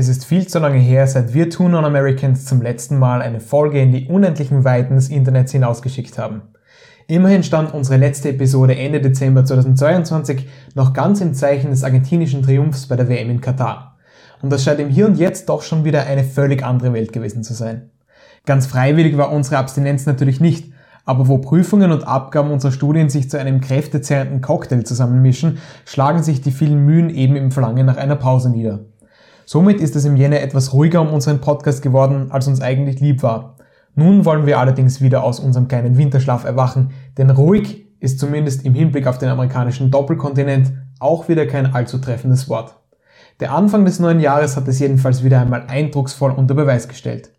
Es ist viel zu lange her, seit wir Two Non-Americans zum letzten Mal eine Folge in die unendlichen Weiten des Internets hinausgeschickt haben. Immerhin stand unsere letzte Episode Ende Dezember 2022 noch ganz im Zeichen des argentinischen Triumphs bei der WM in Katar. Und das scheint im Hier und Jetzt doch schon wieder eine völlig andere Welt gewesen zu sein. Ganz freiwillig war unsere Abstinenz natürlich nicht, aber wo Prüfungen und Abgaben unserer Studien sich zu einem kräftezerrenden Cocktail zusammenmischen, schlagen sich die vielen Mühen eben im Verlangen nach einer Pause nieder. Somit ist es im Jänner etwas ruhiger um unseren Podcast geworden, als uns eigentlich lieb war. Nun wollen wir allerdings wieder aus unserem kleinen Winterschlaf erwachen, denn ruhig ist zumindest im Hinblick auf den amerikanischen Doppelkontinent auch wieder kein allzu treffendes Wort. Der Anfang des neuen Jahres hat es jedenfalls wieder einmal eindrucksvoll unter Beweis gestellt.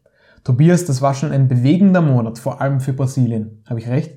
Tobias, das war schon ein bewegender Monat, vor allem für Brasilien. Habe ich recht?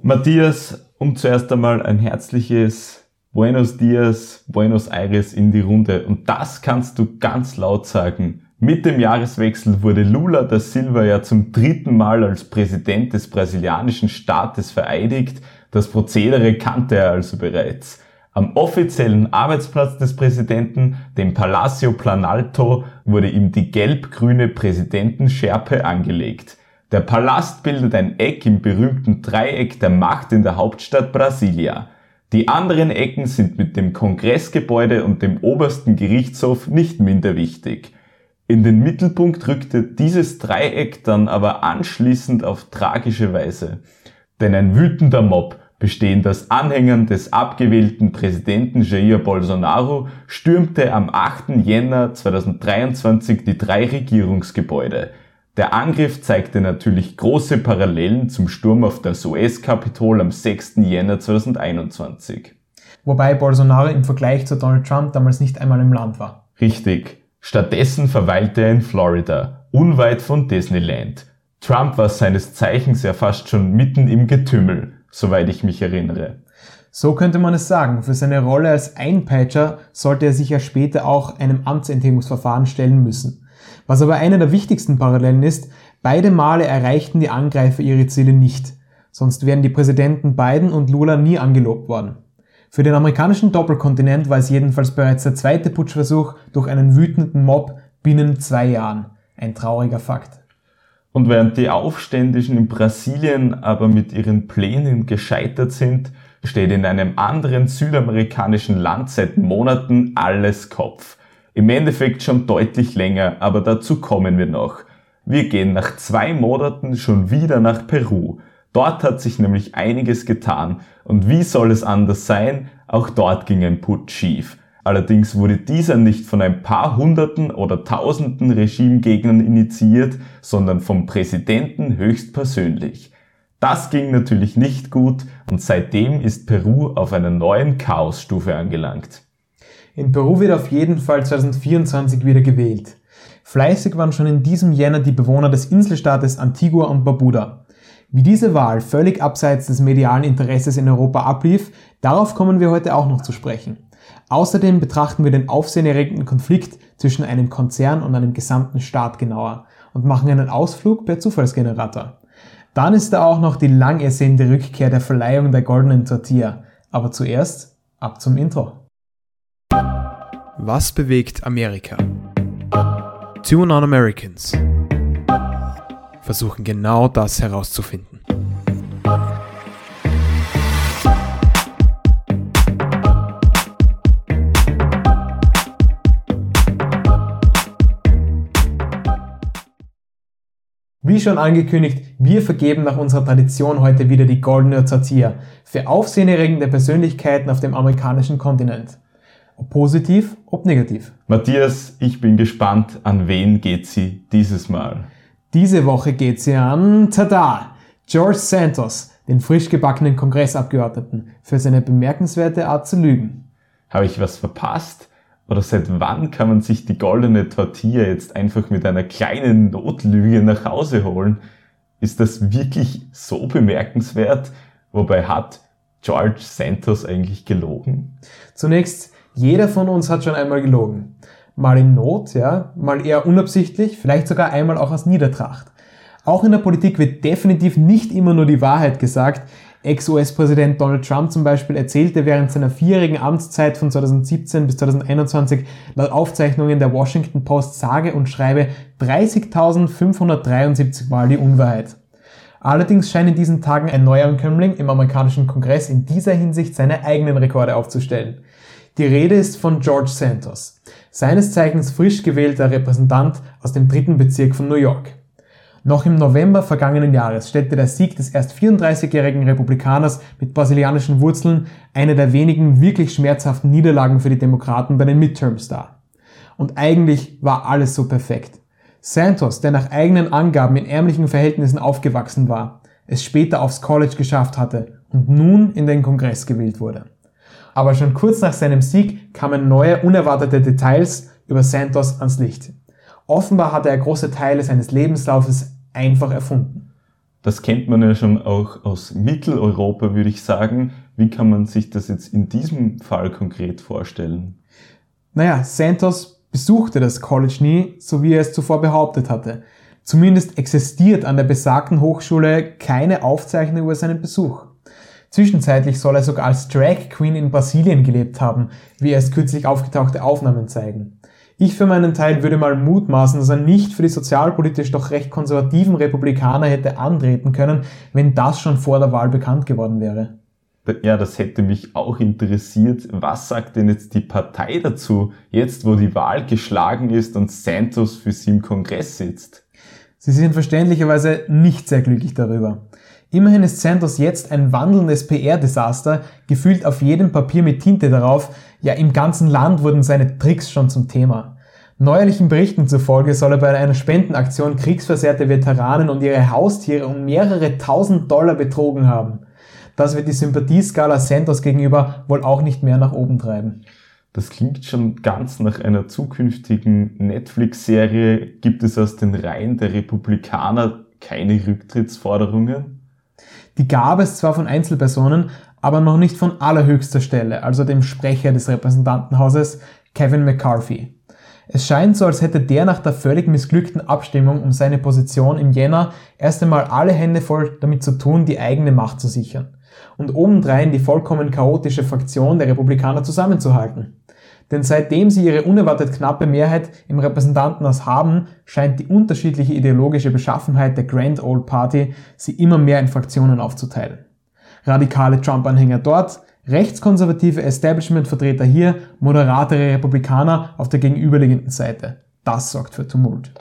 Matthias, um zuerst einmal ein herzliches Buenos Dias, Buenos Aires in die Runde. Und das kannst du ganz laut sagen. Mit dem Jahreswechsel wurde Lula da Silva ja zum dritten Mal als Präsident des brasilianischen Staates vereidigt. Das Prozedere kannte er also bereits. Am offiziellen Arbeitsplatz des Präsidenten, dem Palacio Planalto, wurde ihm die gelb-grüne Präsidentenschärpe angelegt. Der Palast bildet ein Eck im berühmten Dreieck der Macht in der Hauptstadt Brasilia. Die anderen Ecken sind mit dem Kongressgebäude und dem obersten Gerichtshof nicht minder wichtig. In den Mittelpunkt rückte dieses Dreieck dann aber anschließend auf tragische Weise. Denn ein wütender Mob, bestehend aus Anhängern des abgewählten Präsidenten Jair Bolsonaro, stürmte am 8. Jänner 2023 die drei Regierungsgebäude. Der Angriff zeigte natürlich große Parallelen zum Sturm auf das US-Kapitol am 6. Jänner 2021. Wobei Bolsonaro im Vergleich zu Donald Trump damals nicht einmal im Land war. Richtig. Stattdessen verweilte er in Florida, unweit von Disneyland. Trump war seines Zeichens ja fast schon mitten im Getümmel, soweit ich mich erinnere. So könnte man es sagen. Für seine Rolle als Einpeitscher sollte er sich ja später auch einem Amtsenthebungsverfahren stellen müssen. Was aber eine der wichtigsten Parallelen ist, beide Male erreichten die Angreifer ihre Ziele nicht. Sonst wären die Präsidenten Biden und Lula nie angelobt worden. Für den amerikanischen Doppelkontinent war es jedenfalls bereits der zweite Putschversuch durch einen wütenden Mob binnen zwei Jahren. Ein trauriger Fakt. Und während die Aufständischen in Brasilien aber mit ihren Plänen gescheitert sind, steht in einem anderen südamerikanischen Land seit Monaten alles Kopf. Im Endeffekt schon deutlich länger, aber dazu kommen wir noch. Wir gehen nach zwei Monaten schon wieder nach Peru. Dort hat sich nämlich einiges getan. Und wie soll es anders sein? Auch dort ging ein Putsch schief. Allerdings wurde dieser nicht von ein paar Hunderten oder Tausenden Regimegegnern initiiert, sondern vom Präsidenten höchstpersönlich. Das ging natürlich nicht gut und seitdem ist Peru auf einer neuen Chaosstufe angelangt. In Peru wird auf jeden Fall 2024 wieder gewählt. Fleißig waren schon in diesem Jänner die Bewohner des Inselstaates Antigua und Barbuda. Wie diese Wahl völlig abseits des medialen Interesses in Europa ablief, darauf kommen wir heute auch noch zu sprechen. Außerdem betrachten wir den aufsehenerregenden Konflikt zwischen einem Konzern und einem gesamten Staat genauer und machen einen Ausflug per Zufallsgenerator. Dann ist da auch noch die lang ersehnte Rückkehr der Verleihung der goldenen Tortilla. Aber zuerst ab zum Intro. Was bewegt Amerika? Two Non-Americans versuchen genau das herauszufinden. Wie schon angekündigt, wir vergeben nach unserer Tradition heute wieder die Goldene Tortilla für aufsehenerregende Persönlichkeiten auf dem amerikanischen Kontinent. Ob positiv, ob negativ. Matthias, ich bin gespannt, an wen geht sie dieses Mal? Diese Woche geht sie an, tada, George Santos, den frisch gebackenen Kongressabgeordneten, für seine bemerkenswerte Art zu lügen. Habe ich was verpasst? Oder seit wann kann man sich die goldene Tortilla jetzt einfach mit einer kleinen Notlüge nach Hause holen? Ist das wirklich so bemerkenswert? Wobei hat George Santos eigentlich gelogen? Zunächst jeder von uns hat schon einmal gelogen. Mal in Not, ja, mal eher unabsichtlich, vielleicht sogar einmal auch aus Niedertracht. Auch in der Politik wird definitiv nicht immer nur die Wahrheit gesagt. Ex-US-Präsident Donald Trump zum Beispiel erzählte während seiner vierjährigen Amtszeit von 2017 bis 2021 laut Aufzeichnungen der Washington Post sage und schreibe 30.573 Mal die Unwahrheit. Allerdings scheint in diesen Tagen ein Neuankömmling im amerikanischen Kongress in dieser Hinsicht seine eigenen Rekorde aufzustellen. Die Rede ist von George Santos, seines Zeichens frisch gewählter Repräsentant aus dem dritten Bezirk von New York. Noch im November vergangenen Jahres stellte der Sieg des erst 34-jährigen Republikaners mit brasilianischen Wurzeln eine der wenigen wirklich schmerzhaften Niederlagen für die Demokraten bei den Midterms dar. Und eigentlich war alles so perfekt. Santos, der nach eigenen Angaben in ärmlichen Verhältnissen aufgewachsen war, es später aufs College geschafft hatte und nun in den Kongress gewählt wurde. Aber schon kurz nach seinem Sieg kamen neue, unerwartete Details über Santos ans Licht. Offenbar hatte er große Teile seines Lebenslaufes einfach erfunden. Das kennt man ja schon auch aus Mitteleuropa, würde ich sagen. Wie kann man sich das jetzt in diesem Fall konkret vorstellen? Naja, Santos besuchte das College nie, so wie er es zuvor behauptet hatte. Zumindest existiert an der besagten Hochschule keine Aufzeichnung über seinen Besuch. Zwischenzeitlich soll er sogar als Drag Queen in Brasilien gelebt haben, wie erst kürzlich aufgetauchte Aufnahmen zeigen. Ich für meinen Teil würde mal mutmaßen, dass er nicht für die sozialpolitisch doch recht konservativen Republikaner hätte antreten können, wenn das schon vor der Wahl bekannt geworden wäre. Ja, das hätte mich auch interessiert. Was sagt denn jetzt die Partei dazu, jetzt wo die Wahl geschlagen ist und Santos für sie im Kongress sitzt? Sie sind verständlicherweise nicht sehr glücklich darüber. Immerhin ist Santos jetzt ein wandelndes PR-Desaster, gefühlt auf jedem Papier mit Tinte darauf, ja im ganzen Land wurden seine Tricks schon zum Thema. Neuerlichen Berichten zufolge soll er bei einer Spendenaktion kriegsversehrte Veteranen und ihre Haustiere um mehrere tausend Dollar betrogen haben. Das wird die Sympathieskala Santos gegenüber wohl auch nicht mehr nach oben treiben. Das klingt schon ganz nach einer zukünftigen Netflix-Serie. Gibt es aus den Reihen der Republikaner keine Rücktrittsforderungen? Die gab es zwar von Einzelpersonen, aber noch nicht von allerhöchster Stelle, also dem Sprecher des Repräsentantenhauses, Kevin McCarthy. Es scheint so, als hätte der nach der völlig missglückten Abstimmung um seine Position im Jänner erst einmal alle Hände voll damit zu tun, die eigene Macht zu sichern. Und obendrein die vollkommen chaotische Fraktion der Republikaner zusammenzuhalten. Denn seitdem sie ihre unerwartet knappe Mehrheit im Repräsentantenhaus haben, scheint die unterschiedliche ideologische Beschaffenheit der Grand Old Party sie immer mehr in Fraktionen aufzuteilen. Radikale Trump-Anhänger dort, rechtskonservative Establishment-Vertreter hier, moderatere Republikaner auf der gegenüberliegenden Seite. Das sorgt für Tumult.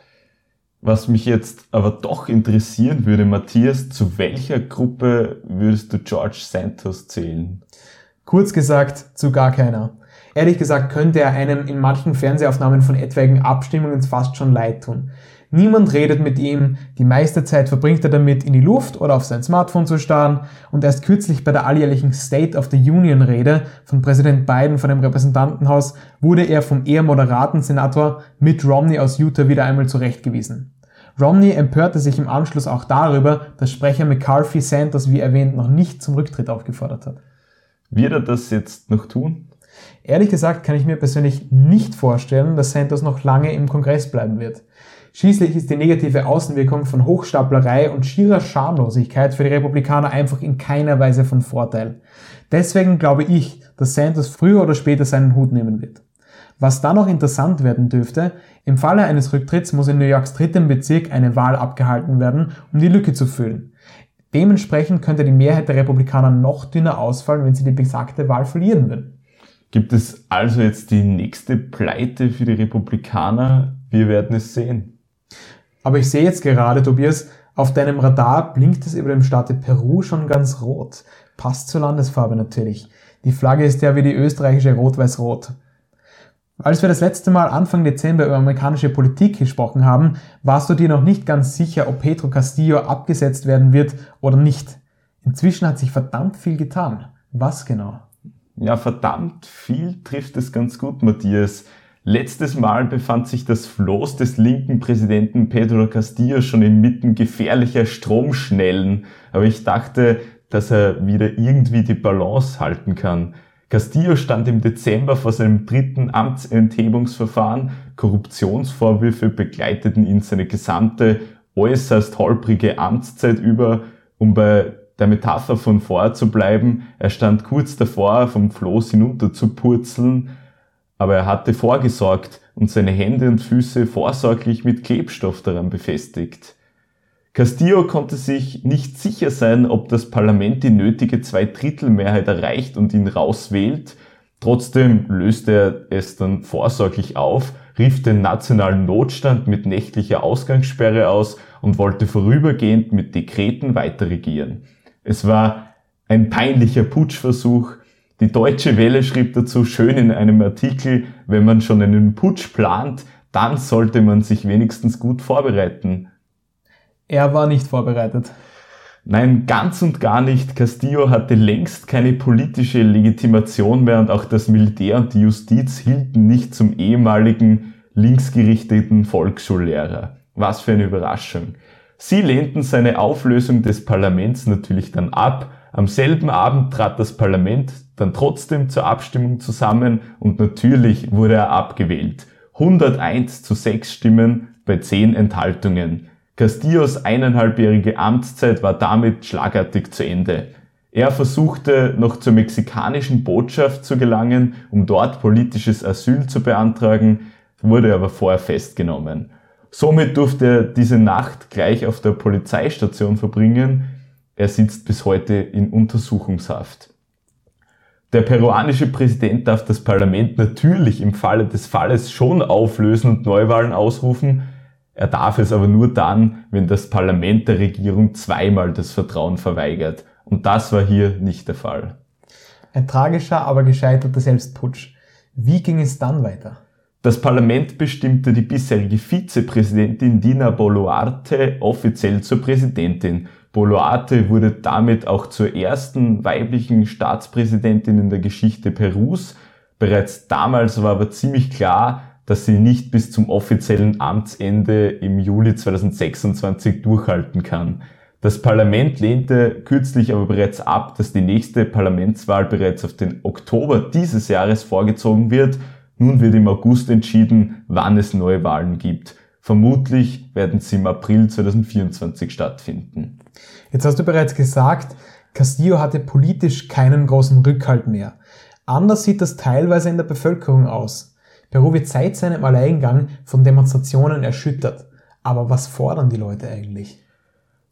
Was mich jetzt aber doch interessieren würde, Matthias, zu welcher Gruppe würdest du George Santos zählen? Kurz gesagt, zu gar keiner. Ehrlich gesagt könnte er einem in manchen Fernsehaufnahmen von etwaigen Abstimmungen fast schon leid tun. Niemand redet mit ihm, die meiste Zeit verbringt er damit, in die Luft oder auf sein Smartphone zu starren und erst kürzlich bei der alljährlichen State of the Union Rede von Präsident Biden vor dem Repräsentantenhaus wurde er vom eher moderaten Senator Mitt Romney aus Utah wieder einmal zurechtgewiesen. Romney empörte sich im Anschluss auch darüber, dass Sprecher McCarthy Sanders, wie erwähnt, noch nicht zum Rücktritt aufgefordert hat. Wird er das jetzt noch tun? Ehrlich gesagt kann ich mir persönlich nicht vorstellen, dass Santos noch lange im Kongress bleiben wird. Schließlich ist die negative Außenwirkung von Hochstaplerei und schierer Schamlosigkeit für die Republikaner einfach in keiner Weise von Vorteil. Deswegen glaube ich, dass Sanders früher oder später seinen Hut nehmen wird. Was dann noch interessant werden dürfte, im Falle eines Rücktritts muss in New Yorks drittem Bezirk eine Wahl abgehalten werden, um die Lücke zu füllen. Dementsprechend könnte die Mehrheit der Republikaner noch dünner ausfallen, wenn sie die besagte Wahl verlieren würden. Gibt es also jetzt die nächste Pleite für die Republikaner? Wir werden es sehen. Aber ich sehe jetzt gerade, Tobias, auf deinem Radar blinkt es über dem Staate Peru schon ganz rot. Passt zur Landesfarbe natürlich. Die Flagge ist ja wie die österreichische Rot-Weiß-Rot. Als wir das letzte Mal Anfang Dezember über amerikanische Politik gesprochen haben, warst du dir noch nicht ganz sicher, ob Pedro Castillo abgesetzt werden wird oder nicht. Inzwischen hat sich verdammt viel getan. Was genau? Ja, verdammt viel trifft es ganz gut, Matthias. Letztes Mal befand sich das Floß des linken Präsidenten Pedro Castillo schon inmitten gefährlicher Stromschnellen, aber ich dachte, dass er wieder irgendwie die Balance halten kann. Castillo stand im Dezember vor seinem dritten Amtsenthebungsverfahren. Korruptionsvorwürfe begleiteten ihn seine gesamte äußerst holprige Amtszeit über, um bei der Metapher von vorher zu bleiben, er stand kurz davor, vom Floß hinunter zu purzeln, aber er hatte vorgesorgt und seine Hände und Füße vorsorglich mit Klebstoff daran befestigt. Castillo konnte sich nicht sicher sein, ob das Parlament die nötige Zweidrittelmehrheit erreicht und ihn rauswählt. Trotzdem löste er es dann vorsorglich auf, rief den nationalen Notstand mit nächtlicher Ausgangssperre aus und wollte vorübergehend mit Dekreten weiter regieren. Es war ein peinlicher Putschversuch. Die Deutsche Welle schrieb dazu schön in einem Artikel, wenn man schon einen Putsch plant, dann sollte man sich wenigstens gut vorbereiten. Er war nicht vorbereitet. Nein, ganz und gar nicht. Castillo hatte längst keine politische Legitimation mehr und auch das Militär und die Justiz hielten nicht zum ehemaligen linksgerichteten Volksschullehrer. Was für eine Überraschung. Sie lehnten seine Auflösung des Parlaments natürlich dann ab. Am selben Abend trat das Parlament dann trotzdem zur Abstimmung zusammen und natürlich wurde er abgewählt. 101 zu 6 Stimmen bei 10 Enthaltungen. Castillos eineinhalbjährige Amtszeit war damit schlagartig zu Ende. Er versuchte noch zur mexikanischen Botschaft zu gelangen, um dort politisches Asyl zu beantragen, wurde aber vorher festgenommen. Somit durfte er diese Nacht gleich auf der Polizeistation verbringen. Er sitzt bis heute in Untersuchungshaft. Der peruanische Präsident darf das Parlament natürlich im Falle des Falles schon auflösen und Neuwahlen ausrufen. Er darf es aber nur dann, wenn das Parlament der Regierung zweimal das Vertrauen verweigert. Und das war hier nicht der Fall. Ein tragischer, aber gescheiterter Selbstputsch. Wie ging es dann weiter? Das Parlament bestimmte die bisherige Vizepräsidentin Dina Boluarte offiziell zur Präsidentin. Boluarte wurde damit auch zur ersten weiblichen Staatspräsidentin in der Geschichte Perus. Bereits damals war aber ziemlich klar, dass sie nicht bis zum offiziellen Amtsende im Juli 2026 durchhalten kann. Das Parlament lehnte kürzlich aber bereits ab, dass die nächste Parlamentswahl bereits auf den Oktober dieses Jahres vorgezogen wird nun wird im August entschieden, wann es neue Wahlen gibt. Vermutlich werden sie im April 2024 stattfinden. Jetzt hast du bereits gesagt, Castillo hatte politisch keinen großen Rückhalt mehr. Anders sieht das teilweise in der Bevölkerung aus. Peru wird seit seinem Alleingang von Demonstrationen erschüttert. Aber was fordern die Leute eigentlich?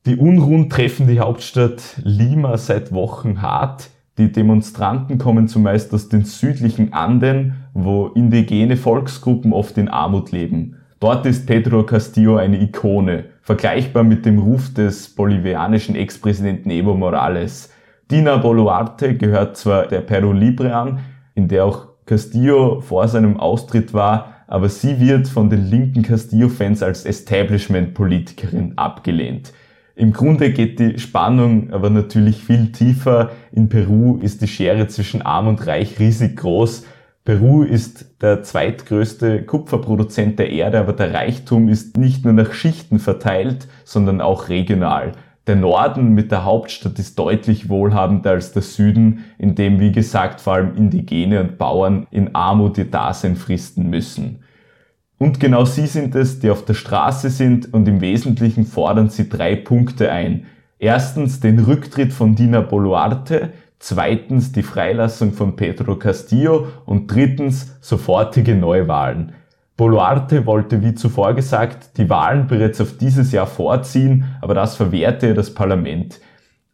Die Unruhen treffen die Hauptstadt Lima seit Wochen hart. Die Demonstranten kommen zumeist aus den südlichen Anden, wo indigene Volksgruppen oft in Armut leben. Dort ist Pedro Castillo eine Ikone, vergleichbar mit dem Ruf des bolivianischen Ex-Präsidenten Evo Morales. Dina Boluarte gehört zwar der Peru Libre an, in der auch Castillo vor seinem Austritt war, aber sie wird von den linken Castillo-Fans als Establishment-Politikerin abgelehnt. Im Grunde geht die Spannung aber natürlich viel tiefer. In Peru ist die Schere zwischen arm und reich riesig groß. Peru ist der zweitgrößte Kupferproduzent der Erde, aber der Reichtum ist nicht nur nach Schichten verteilt, sondern auch regional. Der Norden mit der Hauptstadt ist deutlich wohlhabender als der Süden, in dem, wie gesagt, vor allem Indigene und Bauern in Armut ihr Dasein fristen müssen. Und genau sie sind es, die auf der Straße sind und im Wesentlichen fordern sie drei Punkte ein. Erstens den Rücktritt von Dina Boluarte, zweitens die Freilassung von Pedro Castillo und drittens sofortige Neuwahlen. Boluarte wollte, wie zuvor gesagt, die Wahlen bereits auf dieses Jahr vorziehen, aber das verwehrte das Parlament.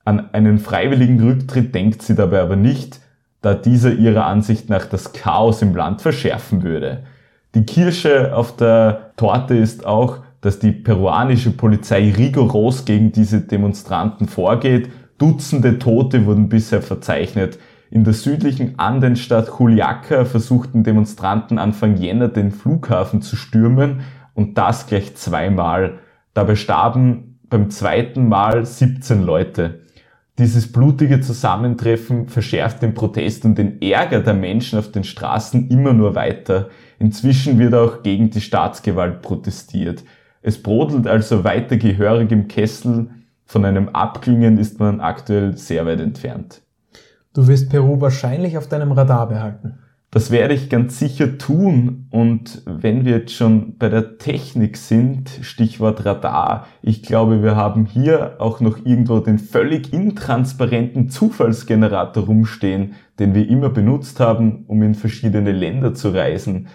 An einen freiwilligen Rücktritt denkt sie dabei aber nicht, da dieser ihrer Ansicht nach das Chaos im Land verschärfen würde. Die Kirsche auf der Torte ist auch, dass die peruanische Polizei rigoros gegen diese Demonstranten vorgeht. Dutzende Tote wurden bisher verzeichnet. In der südlichen Andenstadt Juliaca versuchten Demonstranten Anfang Jänner den Flughafen zu stürmen und das gleich zweimal. Dabei starben beim zweiten Mal 17 Leute. Dieses blutige Zusammentreffen verschärft den Protest und den Ärger der Menschen auf den Straßen immer nur weiter. Inzwischen wird auch gegen die Staatsgewalt protestiert. Es brodelt also weiter gehörig im Kessel. Von einem Abklingen ist man aktuell sehr weit entfernt. Du wirst Peru wahrscheinlich auf deinem Radar behalten. Das werde ich ganz sicher tun. Und wenn wir jetzt schon bei der Technik sind, Stichwort Radar, ich glaube, wir haben hier auch noch irgendwo den völlig intransparenten Zufallsgenerator rumstehen, den wir immer benutzt haben, um in verschiedene Länder zu reisen.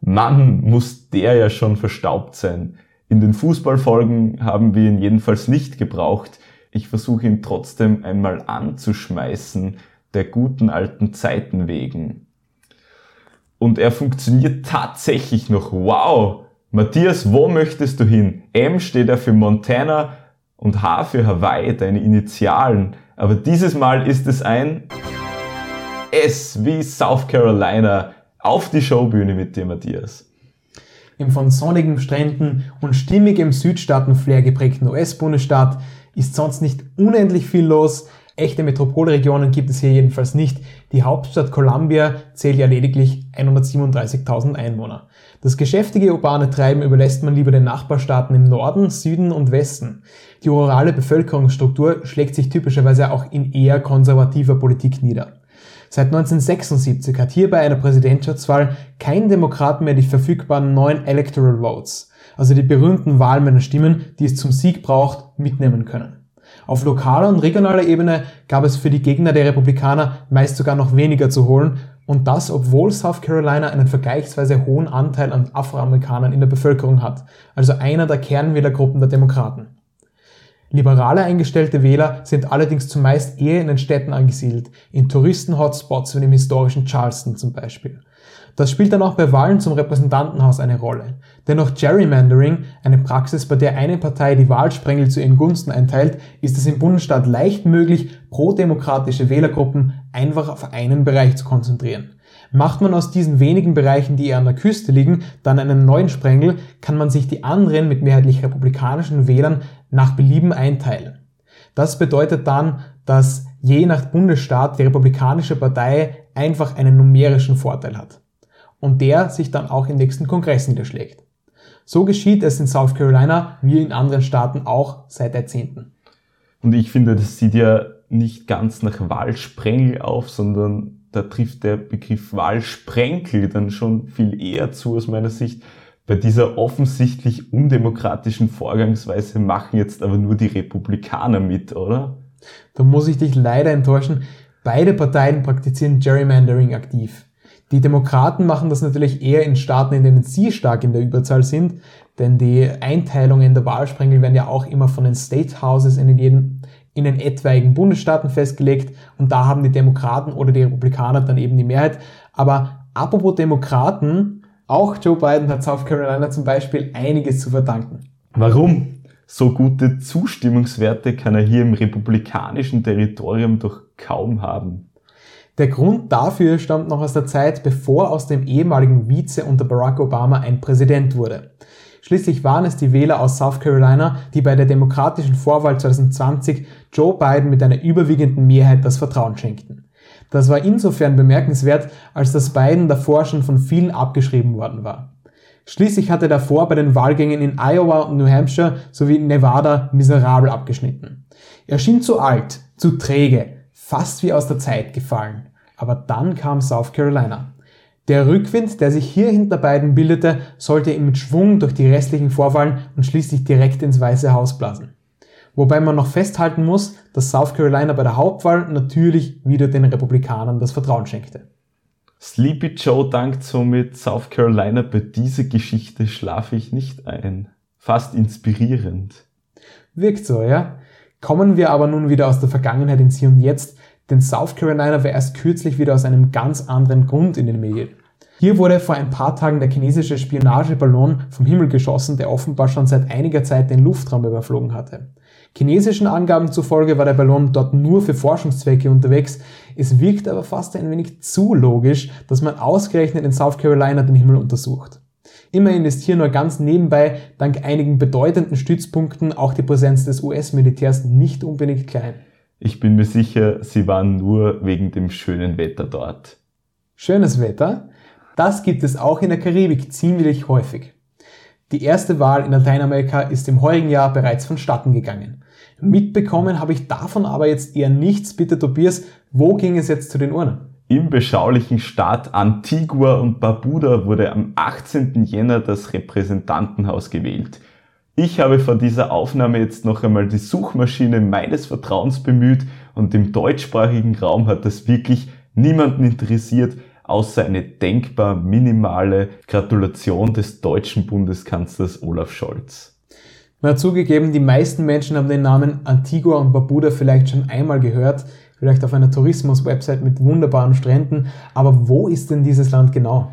Mann, muss der ja schon verstaubt sein. In den Fußballfolgen haben wir ihn jedenfalls nicht gebraucht. Ich versuche ihn trotzdem einmal anzuschmeißen, der guten alten Zeiten wegen und er funktioniert tatsächlich noch. Wow! Matthias, wo möchtest du hin? M steht ja für Montana und H für Hawaii, deine Initialen. Aber dieses Mal ist es ein S wie South Carolina. Auf die Showbühne mit dir, Matthias. Im von sonnigen Stränden und stimmigem Südstaaten-Flair geprägten US-Bundesstaat ist sonst nicht unendlich viel los. Echte Metropolregionen gibt es hier jedenfalls nicht. Die Hauptstadt Columbia zählt ja lediglich 137.000 Einwohner. Das geschäftige urbane Treiben überlässt man lieber den Nachbarstaaten im Norden, Süden und Westen. Die rurale Bevölkerungsstruktur schlägt sich typischerweise auch in eher konservativer Politik nieder. Seit 1976 hat hier bei einer Präsidentschaftswahl kein Demokrat mehr die verfügbaren neun Electoral Votes, also die berühmten Wahlmännerstimmen, die es zum Sieg braucht, mitnehmen können. Auf lokaler und regionaler Ebene gab es für die Gegner der Republikaner meist sogar noch weniger zu holen und das, obwohl South Carolina einen vergleichsweise hohen Anteil an Afroamerikanern in der Bevölkerung hat, also einer der Kernwählergruppen der Demokraten. Liberale eingestellte Wähler sind allerdings zumeist eher in den Städten angesiedelt, in Touristen-Hotspots wie dem historischen Charleston zum Beispiel. Das spielt dann auch bei Wahlen zum Repräsentantenhaus eine Rolle. Dennoch Gerrymandering, eine Praxis, bei der eine Partei die Wahlsprengel zu ihren Gunsten einteilt, ist es im Bundesstaat leicht möglich, pro-demokratische Wählergruppen einfach auf einen Bereich zu konzentrieren. Macht man aus diesen wenigen Bereichen, die eher an der Küste liegen, dann einen neuen Sprengel, kann man sich die anderen mit mehrheitlich republikanischen Wählern nach Belieben einteilen. Das bedeutet dann, dass je nach Bundesstaat die republikanische Partei einfach einen numerischen Vorteil hat und der sich dann auch im nächsten Kongress niederschlägt. So geschieht es in South Carolina wie in anderen Staaten auch seit Jahrzehnten. Und ich finde, das sieht ja nicht ganz nach Wahlsprengel auf, sondern da trifft der Begriff Wahlsprenkel dann schon viel eher zu aus meiner Sicht. Bei dieser offensichtlich undemokratischen Vorgangsweise machen jetzt aber nur die Republikaner mit, oder? Da muss ich dich leider enttäuschen. Beide Parteien praktizieren Gerrymandering aktiv. Die Demokraten machen das natürlich eher in Staaten, in denen sie stark in der Überzahl sind, denn die Einteilungen der Wahlsprengel werden ja auch immer von den State Houses in den, in den etwaigen Bundesstaaten festgelegt und da haben die Demokraten oder die Republikaner dann eben die Mehrheit. Aber apropos Demokraten, auch Joe Biden hat South Carolina zum Beispiel einiges zu verdanken. Warum? So gute Zustimmungswerte kann er hier im republikanischen Territorium doch kaum haben. Der Grund dafür stammt noch aus der Zeit, bevor aus dem ehemaligen Vize unter Barack Obama ein Präsident wurde. Schließlich waren es die Wähler aus South Carolina, die bei der demokratischen Vorwahl 2020 Joe Biden mit einer überwiegenden Mehrheit das Vertrauen schenkten. Das war insofern bemerkenswert, als dass Biden davor schon von vielen abgeschrieben worden war. Schließlich hatte er davor bei den Wahlgängen in Iowa und New Hampshire sowie Nevada miserabel abgeschnitten. Er schien zu alt, zu träge, fast wie aus der Zeit gefallen. Aber dann kam South Carolina. Der Rückwind, der sich hier hinter beiden bildete, sollte ihn mit Schwung durch die restlichen Vorwahlen und schließlich direkt ins Weiße Haus blasen. Wobei man noch festhalten muss, dass South Carolina bei der Hauptwahl natürlich wieder den Republikanern das Vertrauen schenkte. Sleepy Joe dankt somit South Carolina, bei dieser Geschichte schlafe ich nicht ein. Fast inspirierend. Wirkt so, ja? Kommen wir aber nun wieder aus der Vergangenheit ins Hier und Jetzt, denn South Carolina war erst kürzlich wieder aus einem ganz anderen Grund in den Medien. Hier wurde vor ein paar Tagen der chinesische Spionageballon vom Himmel geschossen, der offenbar schon seit einiger Zeit den Luftraum überflogen hatte. Chinesischen Angaben zufolge war der Ballon dort nur für Forschungszwecke unterwegs. Es wirkt aber fast ein wenig zu logisch, dass man ausgerechnet in South Carolina den Himmel untersucht. Immerhin ist hier nur ganz nebenbei dank einigen bedeutenden Stützpunkten auch die Präsenz des US-Militärs nicht unbedingt klein. Ich bin mir sicher, sie waren nur wegen dem schönen Wetter dort. Schönes Wetter? Das gibt es auch in der Karibik ziemlich häufig. Die erste Wahl in Lateinamerika ist im heurigen Jahr bereits vonstatten gegangen. Mitbekommen habe ich davon aber jetzt eher nichts. Bitte Tobias, wo ging es jetzt zu den Urnen? Im beschaulichen Staat Antigua und Barbuda wurde am 18. Jänner das Repräsentantenhaus gewählt. Ich habe vor dieser Aufnahme jetzt noch einmal die Suchmaschine meines Vertrauens bemüht und im deutschsprachigen Raum hat das wirklich niemanden interessiert, außer eine denkbar minimale Gratulation des deutschen Bundeskanzlers Olaf Scholz. Na zugegeben, die meisten Menschen haben den Namen Antigua und Barbuda vielleicht schon einmal gehört, vielleicht auf einer Tourismus-Website mit wunderbaren Stränden, aber wo ist denn dieses Land genau?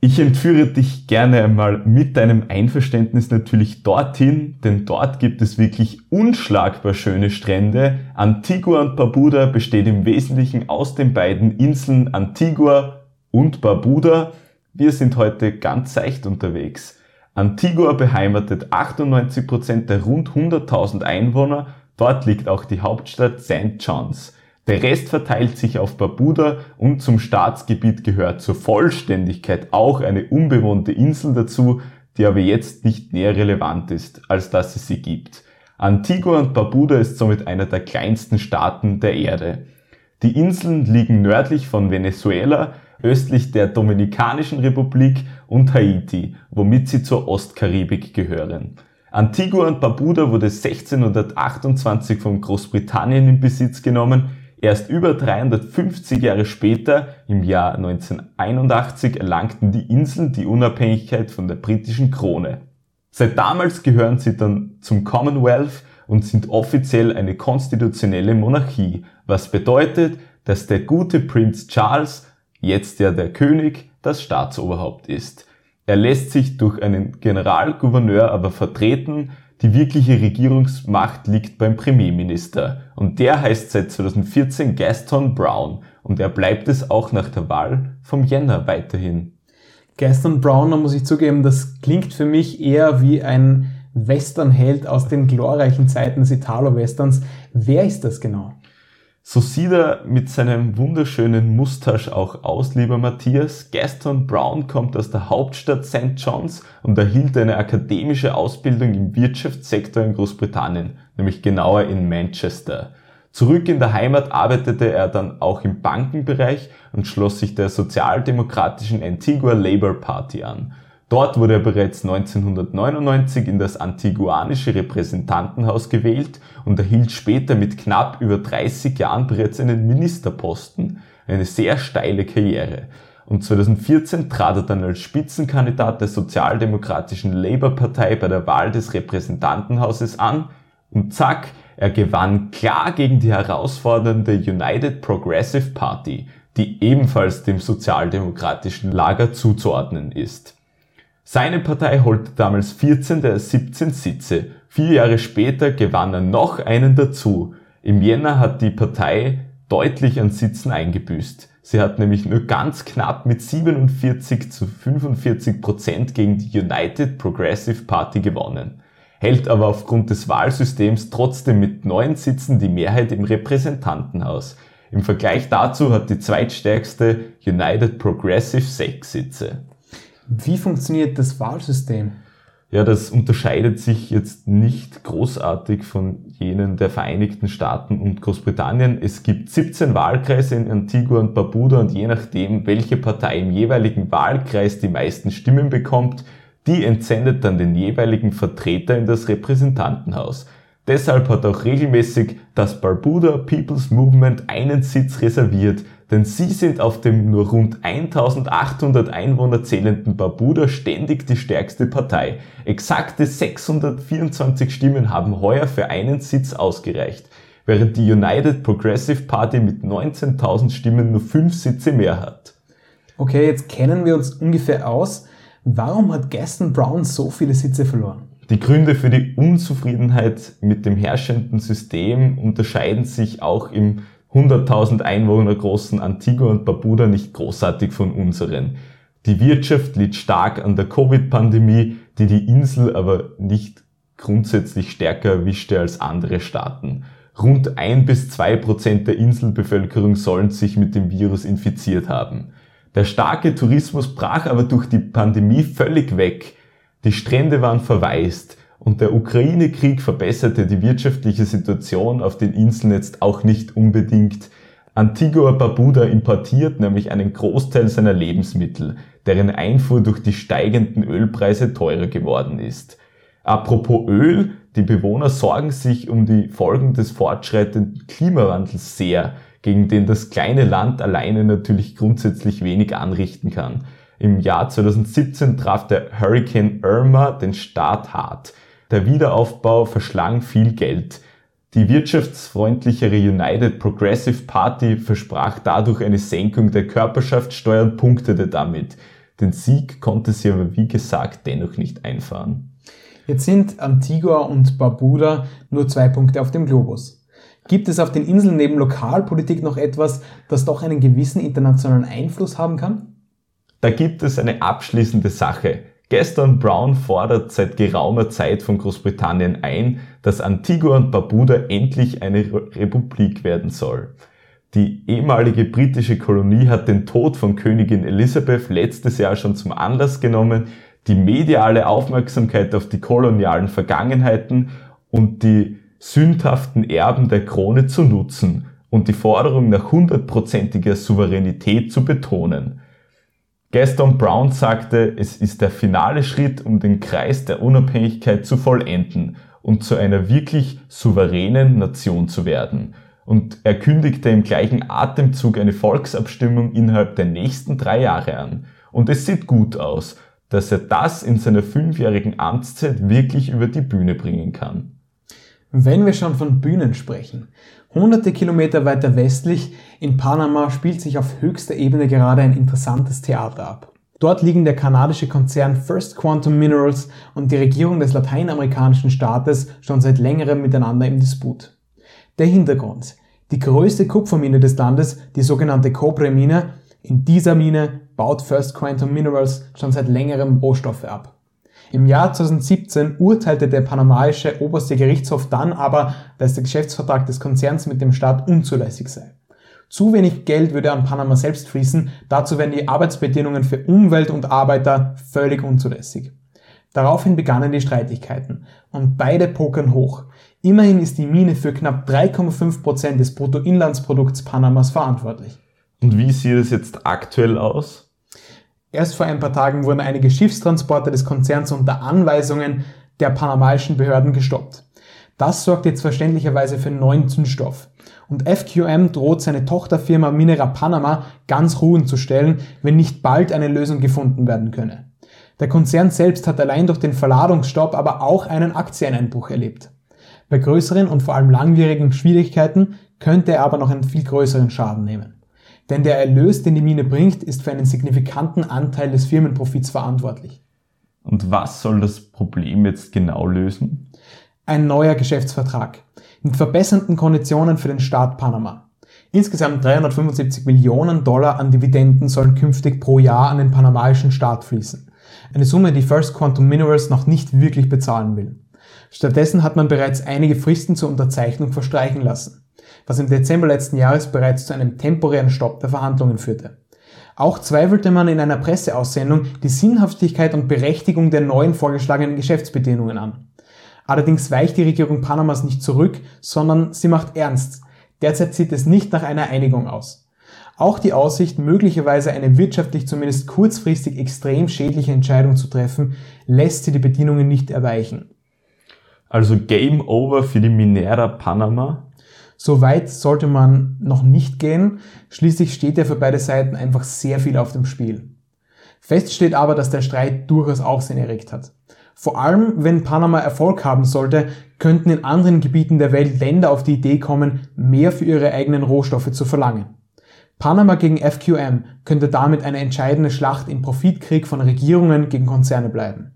Ich entführe dich gerne einmal mit deinem Einverständnis natürlich dorthin, denn dort gibt es wirklich unschlagbar schöne Strände. Antigua und Barbuda besteht im Wesentlichen aus den beiden Inseln Antigua und Barbuda. Wir sind heute ganz seicht unterwegs. Antigua beheimatet 98% der rund 100.000 Einwohner. Dort liegt auch die Hauptstadt St. John's. Der Rest verteilt sich auf Barbuda und zum Staatsgebiet gehört zur Vollständigkeit auch eine unbewohnte Insel dazu, die aber jetzt nicht näher relevant ist, als dass es sie gibt. Antigua und Barbuda ist somit einer der kleinsten Staaten der Erde. Die Inseln liegen nördlich von Venezuela, östlich der Dominikanischen Republik und Haiti, womit sie zur Ostkaribik gehören. Antigua und Barbuda wurde 1628 von Großbritannien in Besitz genommen, Erst über 350 Jahre später, im Jahr 1981, erlangten die Inseln die Unabhängigkeit von der britischen Krone. Seit damals gehören sie dann zum Commonwealth und sind offiziell eine konstitutionelle Monarchie, was bedeutet, dass der gute Prinz Charles, jetzt ja der König, das Staatsoberhaupt ist. Er lässt sich durch einen Generalgouverneur aber vertreten, die wirkliche Regierungsmacht liegt beim Premierminister und der heißt seit 2014 Gaston Brown und er bleibt es auch nach der Wahl vom Jänner weiterhin. Gaston Brown, da muss ich zugeben, das klingt für mich eher wie ein Westernheld aus den glorreichen Zeiten des Italo-Westerns. Wer ist das genau? So sieht er mit seinem wunderschönen Mustache auch aus, lieber Matthias. Gaston Brown kommt aus der Hauptstadt St. John's und erhielt eine akademische Ausbildung im Wirtschaftssektor in Großbritannien, nämlich genauer in Manchester. Zurück in der Heimat arbeitete er dann auch im Bankenbereich und schloss sich der sozialdemokratischen Antigua Labour Party an. Dort wurde er bereits 1999 in das antiguanische Repräsentantenhaus gewählt und erhielt später mit knapp über 30 Jahren bereits einen Ministerposten, eine sehr steile Karriere. Und 2014 trat er dann als Spitzenkandidat der sozialdemokratischen Labour-Partei bei der Wahl des Repräsentantenhauses an und zack, er gewann klar gegen die herausfordernde United Progressive Party, die ebenfalls dem sozialdemokratischen Lager zuzuordnen ist. Seine Partei holte damals 14 der 17 Sitze. Vier Jahre später gewann er noch einen dazu. Im Jänner hat die Partei deutlich an Sitzen eingebüßt. Sie hat nämlich nur ganz knapp mit 47 zu 45 Prozent gegen die United Progressive Party gewonnen, hält aber aufgrund des Wahlsystems trotzdem mit neun Sitzen die Mehrheit im Repräsentantenhaus. Im Vergleich dazu hat die zweitstärkste United Progressive sechs Sitze. Wie funktioniert das Wahlsystem? Ja, das unterscheidet sich jetzt nicht großartig von jenen der Vereinigten Staaten und Großbritannien. Es gibt 17 Wahlkreise in Antigua und Barbuda und je nachdem, welche Partei im jeweiligen Wahlkreis die meisten Stimmen bekommt, die entsendet dann den jeweiligen Vertreter in das Repräsentantenhaus. Deshalb hat auch regelmäßig das Barbuda People's Movement einen Sitz reserviert, denn sie sind auf dem nur rund 1800 Einwohner zählenden Barbuda ständig die stärkste Partei. Exakte 624 Stimmen haben heuer für einen Sitz ausgereicht, während die United Progressive Party mit 19.000 Stimmen nur 5 Sitze mehr hat. Okay, jetzt kennen wir uns ungefähr aus. Warum hat Gaston Brown so viele Sitze verloren? Die Gründe für die Unzufriedenheit mit dem herrschenden System unterscheiden sich auch im 100.000 Einwohner großen Antigua und Barbuda nicht großartig von unseren. Die Wirtschaft litt stark an der Covid-Pandemie, die die Insel aber nicht grundsätzlich stärker erwischte als andere Staaten. Rund ein bis zwei Prozent der Inselbevölkerung sollen sich mit dem Virus infiziert haben. Der starke Tourismus brach aber durch die Pandemie völlig weg. Die Strände waren verwaist. Und der Ukraine-Krieg verbesserte die wirtschaftliche Situation auf den Inseln jetzt auch nicht unbedingt. Antigua Barbuda importiert nämlich einen Großteil seiner Lebensmittel, deren Einfuhr durch die steigenden Ölpreise teurer geworden ist. Apropos Öl, die Bewohner sorgen sich um die Folgen des fortschreitenden Klimawandels sehr, gegen den das kleine Land alleine natürlich grundsätzlich wenig anrichten kann. Im Jahr 2017 traf der Hurricane Irma den Staat hart. Der Wiederaufbau verschlang viel Geld. Die wirtschaftsfreundlichere United Progressive Party versprach dadurch eine Senkung der Körperschaftssteuer und punktete damit. Den Sieg konnte sie aber wie gesagt dennoch nicht einfahren. Jetzt sind Antigua und Barbuda nur zwei Punkte auf dem Globus. Gibt es auf den Inseln neben Lokalpolitik noch etwas, das doch einen gewissen internationalen Einfluss haben kann? Da gibt es eine abschließende Sache. Gaston Brown fordert seit geraumer Zeit von Großbritannien ein, dass Antigua und Barbuda endlich eine Republik werden soll. Die ehemalige britische Kolonie hat den Tod von Königin Elizabeth letztes Jahr schon zum Anlass genommen, die mediale Aufmerksamkeit auf die kolonialen Vergangenheiten und die sündhaften Erben der Krone zu nutzen und die Forderung nach hundertprozentiger Souveränität zu betonen. Gaston Brown sagte, es ist der finale Schritt, um den Kreis der Unabhängigkeit zu vollenden und zu einer wirklich souveränen Nation zu werden. Und er kündigte im gleichen Atemzug eine Volksabstimmung innerhalb der nächsten drei Jahre an. Und es sieht gut aus, dass er das in seiner fünfjährigen Amtszeit wirklich über die Bühne bringen kann. Wenn wir schon von Bühnen sprechen, hunderte Kilometer weiter westlich in Panama spielt sich auf höchster Ebene gerade ein interessantes Theater ab. Dort liegen der kanadische Konzern First Quantum Minerals und die Regierung des lateinamerikanischen Staates schon seit längerem miteinander im Disput. Der Hintergrund. Die größte Kupfermine des Landes, die sogenannte Cobre-Mine, in dieser Mine baut First Quantum Minerals schon seit längerem Rohstoffe ab. Im Jahr 2017 urteilte der panamaische oberste Gerichtshof dann aber, dass der Geschäftsvertrag des Konzerns mit dem Staat unzulässig sei. Zu wenig Geld würde an Panama selbst fließen, dazu wären die Arbeitsbedingungen für Umwelt und Arbeiter völlig unzulässig. Daraufhin begannen die Streitigkeiten und beide pokern hoch. Immerhin ist die Mine für knapp 3,5 Prozent des Bruttoinlandsprodukts Panamas verantwortlich. Und wie sieht es jetzt aktuell aus? Erst vor ein paar Tagen wurden einige Schiffstransporte des Konzerns unter Anweisungen der panamaischen Behörden gestoppt. Das sorgt jetzt verständlicherweise für neuen Zündstoff. Und FQM droht seine Tochterfirma Minera Panama ganz ruhen zu stellen, wenn nicht bald eine Lösung gefunden werden könne. Der Konzern selbst hat allein durch den Verladungsstopp aber auch einen Aktieneinbruch erlebt. Bei größeren und vor allem langwierigen Schwierigkeiten könnte er aber noch einen viel größeren Schaden nehmen. Denn der Erlös, den die Mine bringt, ist für einen signifikanten Anteil des Firmenprofits verantwortlich. Und was soll das Problem jetzt genau lösen? Ein neuer Geschäftsvertrag mit verbesserten Konditionen für den Staat Panama. Insgesamt 375 Millionen Dollar an Dividenden sollen künftig pro Jahr an den panamaischen Staat fließen. Eine Summe, die First Quantum Minerals noch nicht wirklich bezahlen will. Stattdessen hat man bereits einige Fristen zur Unterzeichnung verstreichen lassen was im Dezember letzten Jahres bereits zu einem temporären Stopp der Verhandlungen führte. Auch zweifelte man in einer Presseaussendung die Sinnhaftigkeit und Berechtigung der neuen vorgeschlagenen Geschäftsbedingungen an. Allerdings weicht die Regierung Panamas nicht zurück, sondern sie macht ernst. Derzeit sieht es nicht nach einer Einigung aus. Auch die Aussicht, möglicherweise eine wirtschaftlich zumindest kurzfristig extrem schädliche Entscheidung zu treffen, lässt sie die Bedingungen nicht erweichen. Also Game Over für die Minera Panama? So weit sollte man noch nicht gehen. Schließlich steht ja für beide Seiten einfach sehr viel auf dem Spiel. Fest steht aber, dass der Streit durchaus Aufsehen erregt hat. Vor allem, wenn Panama Erfolg haben sollte, könnten in anderen Gebieten der Welt Länder auf die Idee kommen, mehr für ihre eigenen Rohstoffe zu verlangen. Panama gegen FQM könnte damit eine entscheidende Schlacht im Profitkrieg von Regierungen gegen Konzerne bleiben.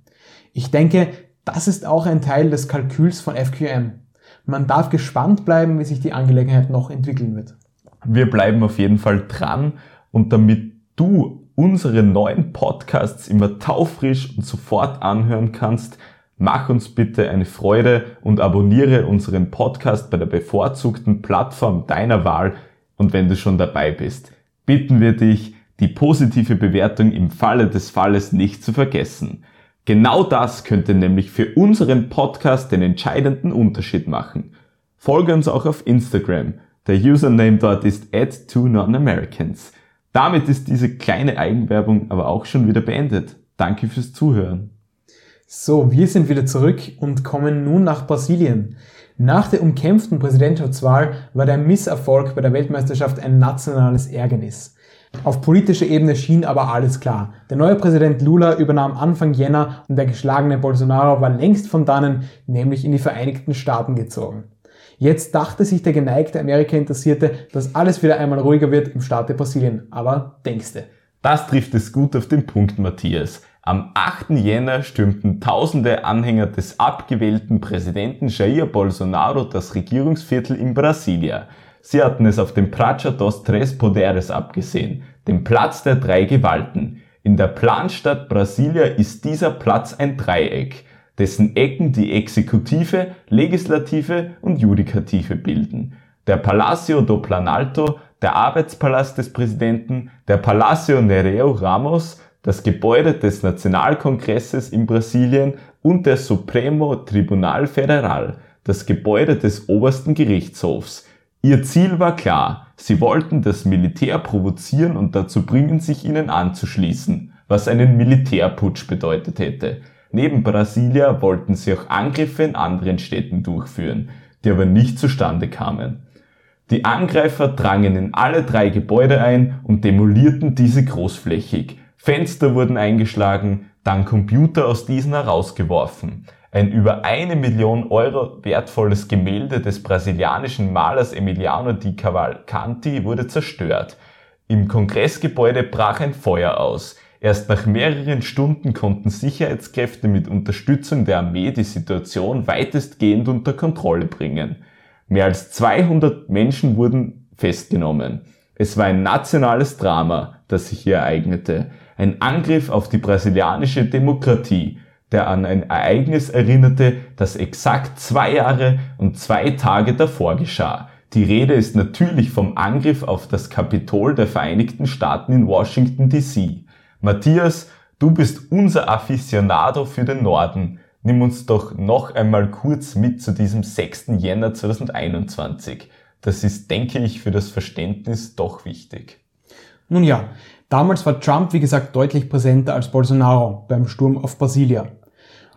Ich denke, das ist auch ein Teil des Kalküls von FQM. Man darf gespannt bleiben, wie sich die Angelegenheit noch entwickeln wird. Wir bleiben auf jeden Fall dran und damit du unsere neuen Podcasts immer taufrisch und sofort anhören kannst, mach uns bitte eine Freude und abonniere unseren Podcast bei der bevorzugten Plattform deiner Wahl und wenn du schon dabei bist, bitten wir dich, die positive Bewertung im Falle des Falles nicht zu vergessen. Genau das könnte nämlich für unseren Podcast den entscheidenden Unterschied machen. Folge uns auch auf Instagram. Der Username dort ist add 2 non-Americans. Damit ist diese kleine Eigenwerbung aber auch schon wieder beendet. Danke fürs Zuhören. So, wir sind wieder zurück und kommen nun nach Brasilien. Nach der umkämpften Präsidentschaftswahl war der Misserfolg bei der Weltmeisterschaft ein nationales Ärgernis. Auf politischer Ebene schien aber alles klar. Der neue Präsident Lula übernahm Anfang Jänner und der geschlagene Bolsonaro war längst von dannen, nämlich in die Vereinigten Staaten gezogen. Jetzt dachte sich der geneigte Amerika-Interessierte, dass alles wieder einmal ruhiger wird im Staate Brasilien. Aber denkste. Das trifft es gut auf den Punkt, Matthias. Am 8. Jänner stürmten tausende Anhänger des abgewählten Präsidenten Jair Bolsonaro das Regierungsviertel in Brasilia. Sie hatten es auf dem Praça dos Tres Poderes abgesehen, dem Platz der drei Gewalten. In der Planstadt Brasilia ist dieser Platz ein Dreieck dessen Ecken die Exekutive, Legislative und Judikative bilden. Der Palacio do Planalto, der Arbeitspalast des Präsidenten, der Palacio Nereu Ramos, das Gebäude des Nationalkongresses in Brasilien und der Supremo Tribunal Federal, das Gebäude des obersten Gerichtshofs. Ihr Ziel war klar, sie wollten das Militär provozieren und dazu bringen, sich ihnen anzuschließen, was einen Militärputsch bedeutet hätte. Neben Brasilia wollten sie auch Angriffe in anderen Städten durchführen, die aber nicht zustande kamen. Die Angreifer drangen in alle drei Gebäude ein und demolierten diese großflächig. Fenster wurden eingeschlagen, dann Computer aus diesen herausgeworfen. Ein über eine Million Euro wertvolles Gemälde des brasilianischen Malers Emiliano di Cavalcanti wurde zerstört. Im Kongressgebäude brach ein Feuer aus. Erst nach mehreren Stunden konnten Sicherheitskräfte mit Unterstützung der Armee die Situation weitestgehend unter Kontrolle bringen. Mehr als 200 Menschen wurden festgenommen. Es war ein nationales Drama, das sich hier ereignete. Ein Angriff auf die brasilianische Demokratie, der an ein Ereignis erinnerte, das exakt zwei Jahre und zwei Tage davor geschah. Die Rede ist natürlich vom Angriff auf das Kapitol der Vereinigten Staaten in Washington DC. Matthias, du bist unser Aficionado für den Norden. Nimm uns doch noch einmal kurz mit zu diesem 6. Jänner 2021. Das ist, denke ich, für das Verständnis doch wichtig. Nun ja, damals war Trump, wie gesagt, deutlich präsenter als Bolsonaro beim Sturm auf Brasilia.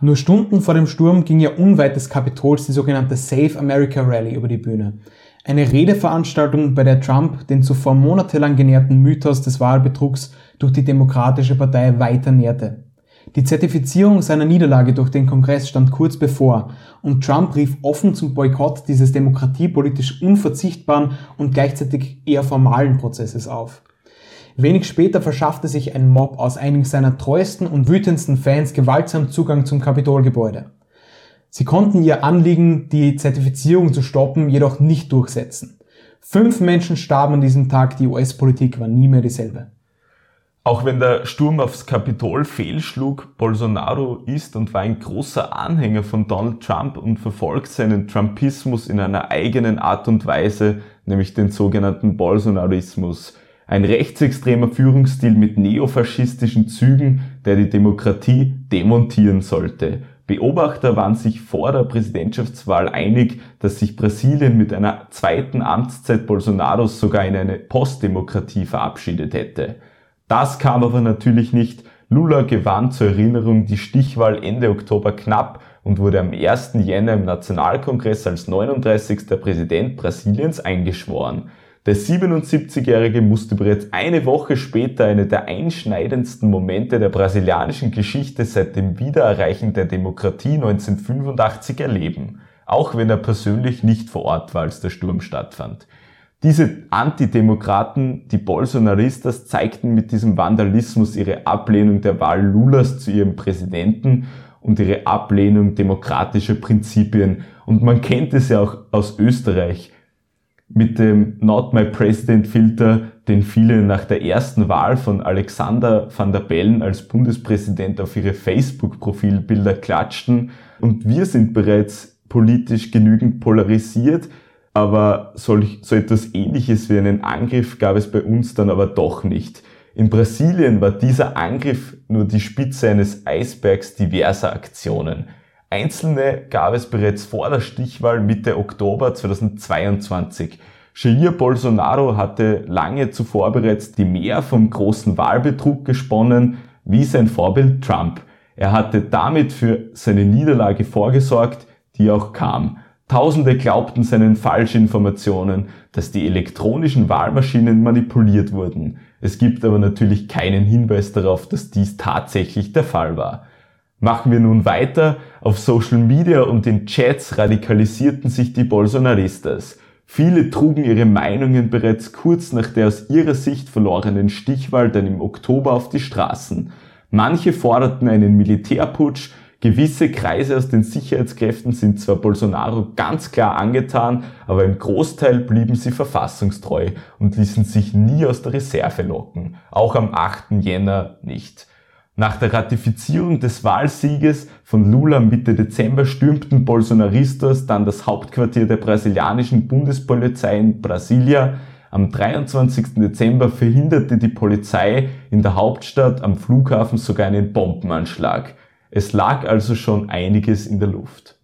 Nur Stunden vor dem Sturm ging ja unweit des Kapitols die sogenannte Save America Rally über die Bühne. Eine Redeveranstaltung, bei der Trump den zuvor monatelang genährten Mythos des Wahlbetrugs durch die Demokratische Partei weiter nährte. Die Zertifizierung seiner Niederlage durch den Kongress stand kurz bevor und Trump rief offen zum Boykott dieses demokratiepolitisch unverzichtbaren und gleichzeitig eher formalen Prozesses auf. Wenig später verschaffte sich ein Mob aus einigen seiner treuesten und wütendsten Fans gewaltsam Zugang zum Kapitolgebäude. Sie konnten ihr Anliegen, die Zertifizierung zu stoppen, jedoch nicht durchsetzen. Fünf Menschen starben an diesem Tag, die US-Politik war nie mehr dieselbe. Auch wenn der Sturm aufs Kapitol fehlschlug, Bolsonaro ist und war ein großer Anhänger von Donald Trump und verfolgt seinen Trumpismus in einer eigenen Art und Weise, nämlich den sogenannten Bolsonarismus. Ein rechtsextremer Führungsstil mit neofaschistischen Zügen, der die Demokratie demontieren sollte. Beobachter waren sich vor der Präsidentschaftswahl einig, dass sich Brasilien mit einer zweiten Amtszeit Bolsonaros sogar in eine Postdemokratie verabschiedet hätte. Das kam aber natürlich nicht. Lula gewann zur Erinnerung die Stichwahl Ende Oktober knapp und wurde am 1. Jänner im Nationalkongress als 39. Präsident Brasiliens eingeschworen. Der 77-Jährige musste bereits eine Woche später eine der einschneidendsten Momente der brasilianischen Geschichte seit dem Wiedererreichen der Demokratie 1985 erleben, auch wenn er persönlich nicht vor Ort war, als der Sturm stattfand. Diese Antidemokraten, die Bolsonaristas, zeigten mit diesem Vandalismus ihre Ablehnung der Wahl Lulas zu ihrem Präsidenten und ihre Ablehnung demokratischer Prinzipien. Und man kennt es ja auch aus Österreich mit dem Not My President Filter, den viele nach der ersten Wahl von Alexander van der Bellen als Bundespräsident auf ihre Facebook-Profilbilder klatschten. Und wir sind bereits politisch genügend polarisiert, aber solch, so etwas ähnliches wie einen Angriff gab es bei uns dann aber doch nicht. In Brasilien war dieser Angriff nur die Spitze eines Eisbergs diverser Aktionen. Einzelne gab es bereits vor der Stichwahl Mitte Oktober 2022. Jair Bolsonaro hatte lange zuvor bereits die Mehr vom großen Wahlbetrug gesponnen, wie sein Vorbild Trump. Er hatte damit für seine Niederlage vorgesorgt, die auch kam. Tausende glaubten seinen Falschinformationen, dass die elektronischen Wahlmaschinen manipuliert wurden. Es gibt aber natürlich keinen Hinweis darauf, dass dies tatsächlich der Fall war. Machen wir nun weiter. Auf Social Media und in Chats radikalisierten sich die Bolsonaristas. Viele trugen ihre Meinungen bereits kurz nach der aus ihrer Sicht verlorenen Stichwahl dann im Oktober auf die Straßen. Manche forderten einen Militärputsch, Gewisse Kreise aus den Sicherheitskräften sind zwar Bolsonaro ganz klar angetan, aber im Großteil blieben sie verfassungstreu und ließen sich nie aus der Reserve locken, auch am 8. Jänner nicht. Nach der Ratifizierung des Wahlsieges von Lula Mitte Dezember stürmten Bolsonaristas dann das Hauptquartier der brasilianischen Bundespolizei in Brasilia. Am 23. Dezember verhinderte die Polizei in der Hauptstadt am Flughafen sogar einen Bombenanschlag. Es lag also schon einiges in der Luft.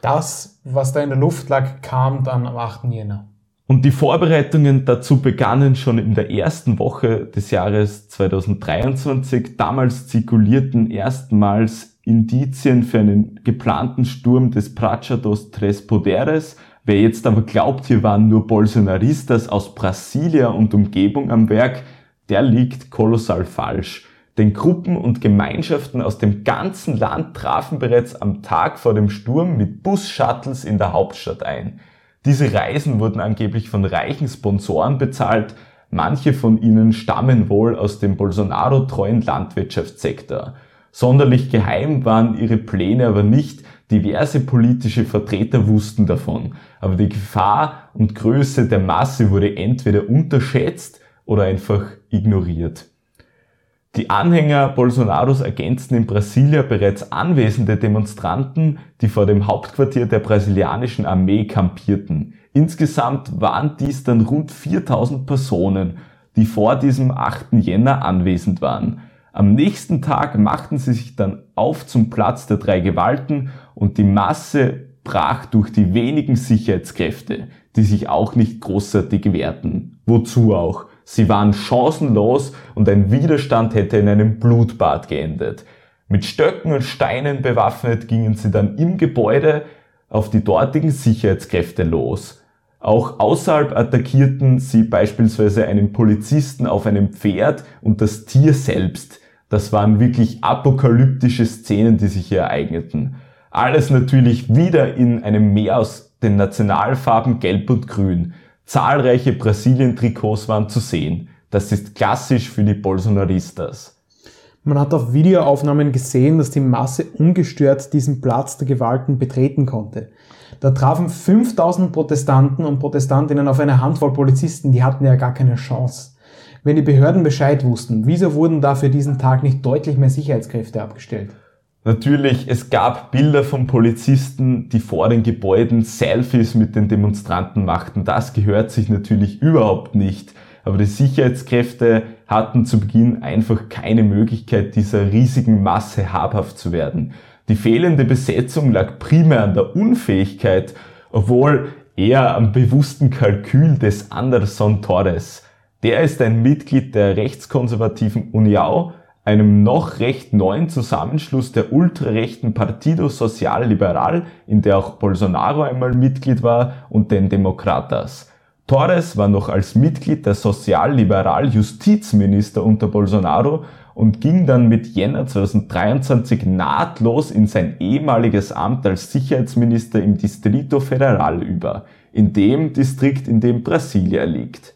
Das, was da in der Luft lag, kam dann am 8. Jänner. Und die Vorbereitungen dazu begannen schon in der ersten Woche des Jahres 2023. Damals zirkulierten erstmals Indizien für einen geplanten Sturm des Prachados Tres Poderes. Wer jetzt aber glaubt, hier waren nur Bolsonaristas aus Brasilia und Umgebung am Werk, der liegt kolossal falsch. Denn Gruppen und Gemeinschaften aus dem ganzen Land trafen bereits am Tag vor dem Sturm mit Bus-Shuttles in der Hauptstadt ein. Diese Reisen wurden angeblich von reichen Sponsoren bezahlt, manche von ihnen stammen wohl aus dem Bolsonaro-treuen Landwirtschaftssektor. Sonderlich geheim waren ihre Pläne aber nicht, diverse politische Vertreter wussten davon, aber die Gefahr und Größe der Masse wurde entweder unterschätzt oder einfach ignoriert. Die Anhänger Bolsonaros ergänzten in Brasilia bereits anwesende Demonstranten, die vor dem Hauptquartier der brasilianischen Armee kampierten. Insgesamt waren dies dann rund 4000 Personen, die vor diesem 8. Jänner anwesend waren. Am nächsten Tag machten sie sich dann auf zum Platz der drei Gewalten und die Masse brach durch die wenigen Sicherheitskräfte, die sich auch nicht großartig wehrten. Wozu auch? Sie waren chancenlos und ein Widerstand hätte in einem Blutbad geendet. Mit Stöcken und Steinen bewaffnet gingen sie dann im Gebäude auf die dortigen Sicherheitskräfte los. Auch außerhalb attackierten sie beispielsweise einen Polizisten auf einem Pferd und das Tier selbst. Das waren wirklich apokalyptische Szenen, die sich hier ereigneten. Alles natürlich wieder in einem Meer aus den Nationalfarben Gelb und Grün. Zahlreiche Brasilien-Trikots waren zu sehen. Das ist klassisch für die Bolsonaristas. Man hat auf Videoaufnahmen gesehen, dass die Masse ungestört diesen Platz der Gewalten betreten konnte. Da trafen 5000 Protestanten und Protestantinnen auf eine Handvoll Polizisten, die hatten ja gar keine Chance. Wenn die Behörden Bescheid wussten, wieso wurden da für diesen Tag nicht deutlich mehr Sicherheitskräfte abgestellt? Natürlich, es gab Bilder von Polizisten, die vor den Gebäuden Selfies mit den Demonstranten machten. Das gehört sich natürlich überhaupt nicht. Aber die Sicherheitskräfte hatten zu Beginn einfach keine Möglichkeit, dieser riesigen Masse habhaft zu werden. Die fehlende Besetzung lag primär an der Unfähigkeit, obwohl eher am bewussten Kalkül des Anderson Torres. Der ist ein Mitglied der rechtskonservativen Uniao, einem noch recht neuen Zusammenschluss der ultrarechten Partido Social Liberal, in der auch Bolsonaro einmal Mitglied war, und den Demokratas. Torres war noch als Mitglied der Sozialliberal Justizminister unter Bolsonaro und ging dann mit Jänner 2023 nahtlos in sein ehemaliges Amt als Sicherheitsminister im Distrito Federal über, in dem Distrikt, in dem Brasilia liegt.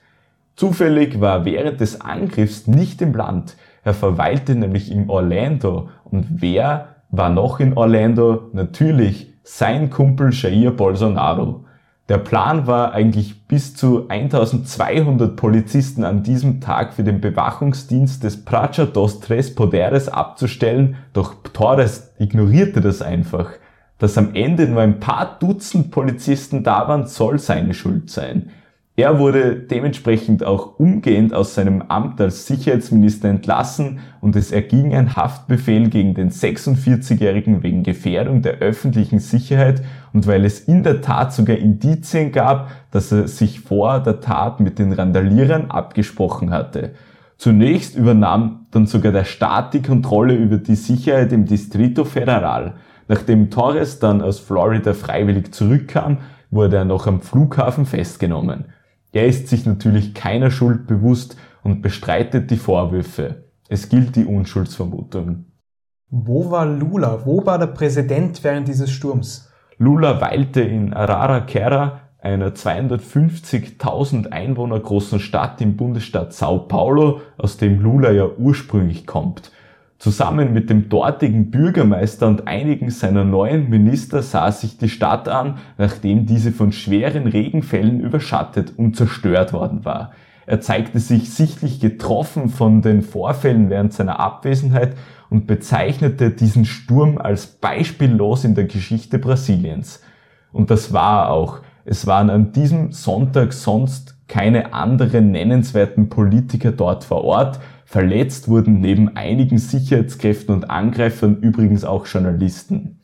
Zufällig war er während des Angriffs nicht im Land, er verweilte nämlich in Orlando. Und wer war noch in Orlando? Natürlich sein Kumpel Jair Bolsonaro. Der Plan war eigentlich bis zu 1200 Polizisten an diesem Tag für den Bewachungsdienst des Pracha dos Tres Poderes abzustellen, doch Torres ignorierte das einfach. Dass am Ende nur ein paar Dutzend Polizisten da waren, soll seine Schuld sein. Er wurde dementsprechend auch umgehend aus seinem Amt als Sicherheitsminister entlassen und es erging ein Haftbefehl gegen den 46-Jährigen wegen Gefährdung der öffentlichen Sicherheit und weil es in der Tat sogar Indizien gab, dass er sich vor der Tat mit den Randalierern abgesprochen hatte. Zunächst übernahm dann sogar der Staat die Kontrolle über die Sicherheit im Distrito Federal. Nachdem Torres dann aus Florida freiwillig zurückkam, wurde er noch am Flughafen festgenommen. Er ist sich natürlich keiner Schuld bewusst und bestreitet die Vorwürfe. Es gilt die Unschuldsvermutung. Wo war Lula? Wo war der Präsident während dieses Sturms? Lula weilte in Araraquara, einer 250.000 Einwohner großen Stadt im Bundesstaat Sao Paulo, aus dem Lula ja ursprünglich kommt. Zusammen mit dem dortigen Bürgermeister und einigen seiner neuen Minister sah sich die Stadt an, nachdem diese von schweren Regenfällen überschattet und zerstört worden war. Er zeigte sich sichtlich getroffen von den Vorfällen während seiner Abwesenheit und bezeichnete diesen Sturm als beispiellos in der Geschichte Brasiliens. Und das war auch. Es waren an diesem Sonntag sonst keine anderen nennenswerten Politiker dort vor Ort, Verletzt wurden neben einigen Sicherheitskräften und Angreifern übrigens auch Journalisten.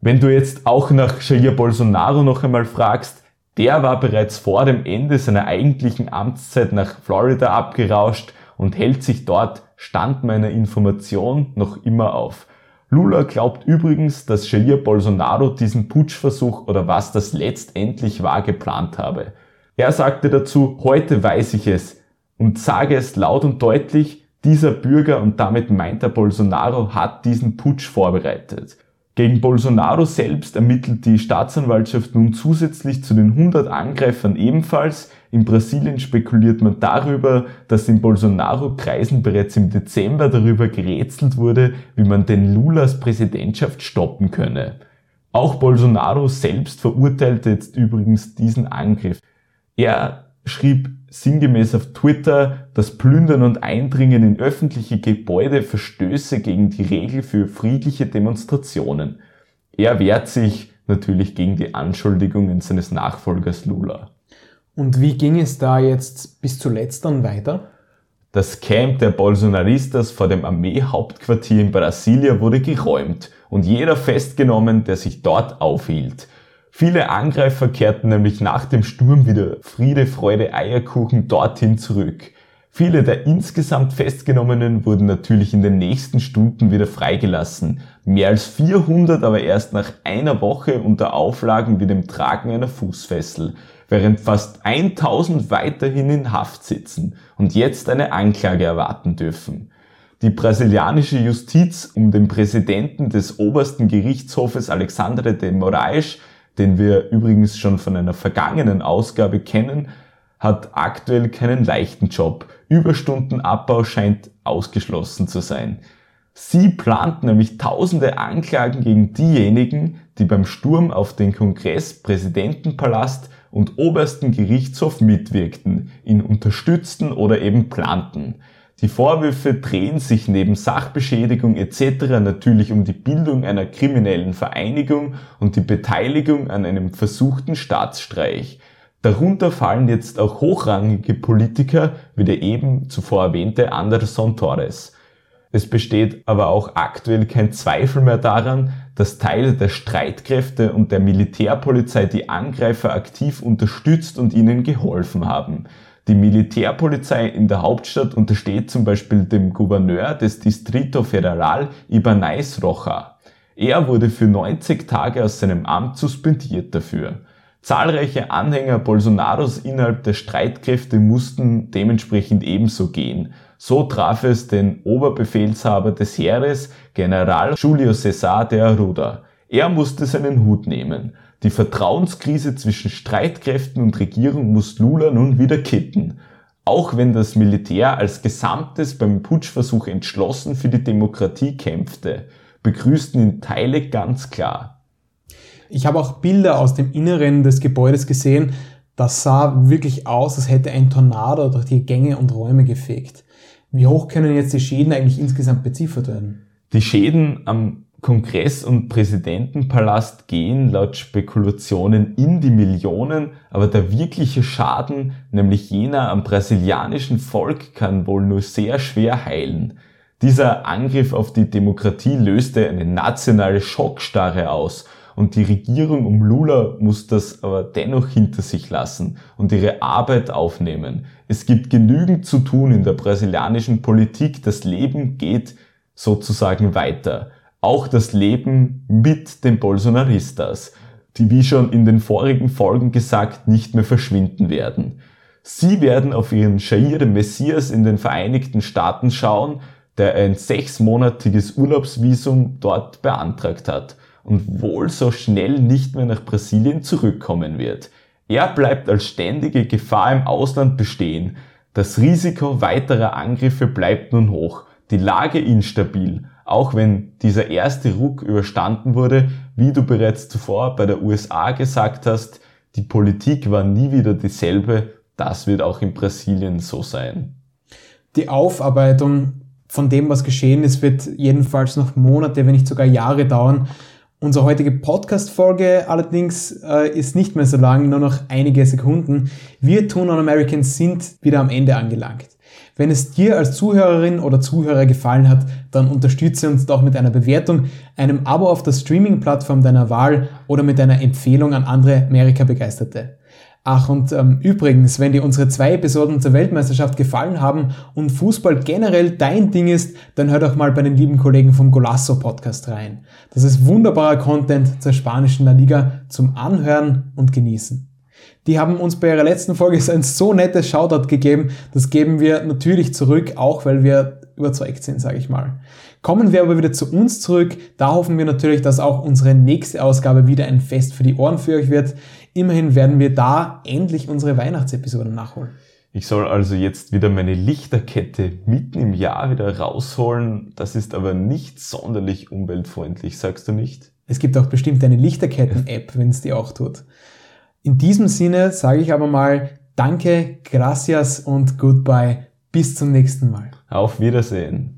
Wenn du jetzt auch nach Jair Bolsonaro noch einmal fragst, der war bereits vor dem Ende seiner eigentlichen Amtszeit nach Florida abgerauscht und hält sich dort, Stand meiner Information, noch immer auf. Lula glaubt übrigens, dass Jair Bolsonaro diesen Putschversuch oder was das letztendlich war geplant habe. Er sagte dazu, heute weiß ich es, und sage es laut und deutlich, dieser Bürger und damit meint er Bolsonaro hat diesen Putsch vorbereitet. Gegen Bolsonaro selbst ermittelt die Staatsanwaltschaft nun zusätzlich zu den 100 Angreifern ebenfalls. In Brasilien spekuliert man darüber, dass in Bolsonaro-Kreisen bereits im Dezember darüber gerätselt wurde, wie man den Lulas Präsidentschaft stoppen könne. Auch Bolsonaro selbst verurteilte jetzt übrigens diesen Angriff. Er schrieb sinngemäß auf Twitter, dass Plündern und Eindringen in öffentliche Gebäude Verstöße gegen die Regel für friedliche Demonstrationen. Er wehrt sich natürlich gegen die Anschuldigungen seines Nachfolgers Lula. Und wie ging es da jetzt bis zuletzt dann weiter? Das Camp der Bolsonaristas vor dem Armeehauptquartier in Brasilia wurde geräumt und jeder festgenommen, der sich dort aufhielt. Viele Angreifer kehrten nämlich nach dem Sturm wieder Friede, Freude, Eierkuchen dorthin zurück. Viele der insgesamt Festgenommenen wurden natürlich in den nächsten Stunden wieder freigelassen. Mehr als 400 aber erst nach einer Woche unter Auflagen wie dem Tragen einer Fußfessel, während fast 1000 weiterhin in Haft sitzen und jetzt eine Anklage erwarten dürfen. Die brasilianische Justiz um den Präsidenten des obersten Gerichtshofes Alexandre de Moraes den wir übrigens schon von einer vergangenen Ausgabe kennen, hat aktuell keinen leichten Job. Überstundenabbau scheint ausgeschlossen zu sein. Sie plant nämlich tausende Anklagen gegen diejenigen, die beim Sturm auf den Kongress, Präsidentenpalast und obersten Gerichtshof mitwirkten, ihn unterstützten oder eben planten. Die Vorwürfe drehen sich neben Sachbeschädigung etc. natürlich um die Bildung einer kriminellen Vereinigung und die Beteiligung an einem versuchten Staatsstreich. Darunter fallen jetzt auch hochrangige Politiker wie der eben zuvor erwähnte Anderson Torres. Es besteht aber auch aktuell kein Zweifel mehr daran, dass Teile der Streitkräfte und der Militärpolizei die Angreifer aktiv unterstützt und ihnen geholfen haben. Die Militärpolizei in der Hauptstadt untersteht zum Beispiel dem Gouverneur des Distrito Federal Ibanez Rocha. Er wurde für 90 Tage aus seinem Amt suspendiert dafür. Zahlreiche Anhänger Bolsonaros innerhalb der Streitkräfte mussten dementsprechend ebenso gehen. So traf es den Oberbefehlshaber des Heeres, General Julio César de Arruda. Er musste seinen Hut nehmen. Die Vertrauenskrise zwischen Streitkräften und Regierung muss Lula nun wieder kitten. Auch wenn das Militär als Gesamtes beim Putschversuch entschlossen für die Demokratie kämpfte, begrüßten ihn Teile ganz klar. Ich habe auch Bilder aus dem Inneren des Gebäudes gesehen. Das sah wirklich aus, als hätte ein Tornado durch die Gänge und Räume gefegt. Wie hoch können jetzt die Schäden eigentlich insgesamt beziffert werden? Die Schäden am Kongress- und Präsidentenpalast gehen laut Spekulationen in die Millionen, aber der wirkliche Schaden, nämlich jener am brasilianischen Volk, kann wohl nur sehr schwer heilen. Dieser Angriff auf die Demokratie löste eine nationale Schockstarre aus und die Regierung um Lula muss das aber dennoch hinter sich lassen und ihre Arbeit aufnehmen. Es gibt genügend zu tun in der brasilianischen Politik. Das Leben geht sozusagen weiter. Auch das Leben mit den Bolsonaristas, die wie schon in den vorigen Folgen gesagt nicht mehr verschwinden werden. Sie werden auf ihren Jair Messias in den Vereinigten Staaten schauen, der ein sechsmonatiges Urlaubsvisum dort beantragt hat und wohl so schnell nicht mehr nach Brasilien zurückkommen wird. Er bleibt als ständige Gefahr im Ausland bestehen. Das Risiko weiterer Angriffe bleibt nun hoch, die Lage instabil, auch wenn dieser erste Ruck überstanden wurde, wie du bereits zuvor bei der USA gesagt hast, die Politik war nie wieder dieselbe, das wird auch in Brasilien so sein. Die Aufarbeitung von dem, was geschehen ist, wird jedenfalls noch Monate, wenn nicht sogar Jahre dauern. Unsere heutige Podcast-Folge allerdings äh, ist nicht mehr so lang, nur noch einige Sekunden. Wir Tun on Americans sind wieder am Ende angelangt. Wenn es dir als Zuhörerin oder Zuhörer gefallen hat, dann unterstütze uns doch mit einer Bewertung, einem Abo auf der Streaming-Plattform deiner Wahl oder mit einer Empfehlung an andere Amerika-Begeisterte. Ach, und ähm, übrigens, wenn dir unsere zwei Episoden zur Weltmeisterschaft gefallen haben und Fußball generell dein Ding ist, dann hör doch mal bei den lieben Kollegen vom Golasso Podcast rein. Das ist wunderbarer Content zur spanischen La Liga zum Anhören und Genießen. Die haben uns bei ihrer letzten Folge ein so nettes Shoutout gegeben. Das geben wir natürlich zurück, auch weil wir überzeugt sind, sage ich mal. Kommen wir aber wieder zu uns zurück. Da hoffen wir natürlich, dass auch unsere nächste Ausgabe wieder ein Fest für die Ohren für euch wird. Immerhin werden wir da endlich unsere Weihnachtsepisode nachholen. Ich soll also jetzt wieder meine Lichterkette mitten im Jahr wieder rausholen. Das ist aber nicht sonderlich umweltfreundlich, sagst du nicht? Es gibt auch bestimmt eine Lichterketten-App, wenn es die auch tut. In diesem Sinne sage ich aber mal Danke, gracias und goodbye. Bis zum nächsten Mal. Auf Wiedersehen.